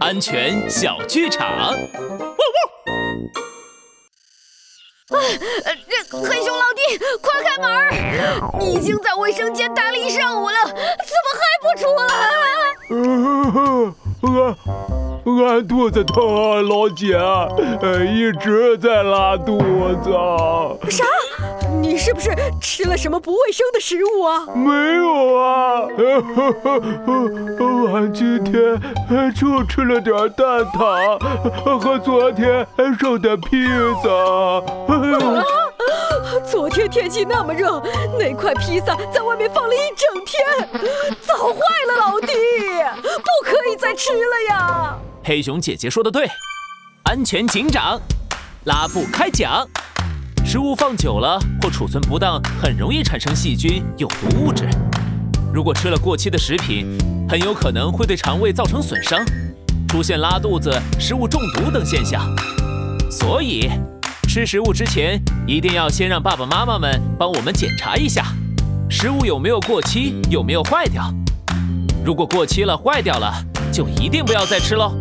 安全小剧场。呃，这黑熊老弟，快开门！你已经在卫生间待了一上午了，怎么还不出来？俺俺肚子疼，老姐，一直在拉肚子。啥？你是不是吃了什么不卫生的食物啊？没有啊，俺 今天就吃了点蛋挞和昨天剩的披萨。昨天天气那么热，那块披萨在外面放了一整天，早坏了，老弟，不可以再吃了呀！黑熊姐姐说的对，安全警长，拉布开讲。食物放久了或储存不当，很容易产生细菌、有毒物质。如果吃了过期的食品，很有可能会对肠胃造成损伤，出现拉肚子、食物中毒等现象。所以，吃食物之前一定要先让爸爸妈妈们帮我们检查一下，食物有没有过期，有没有坏掉。如果过期了、坏掉了，就一定不要再吃喽。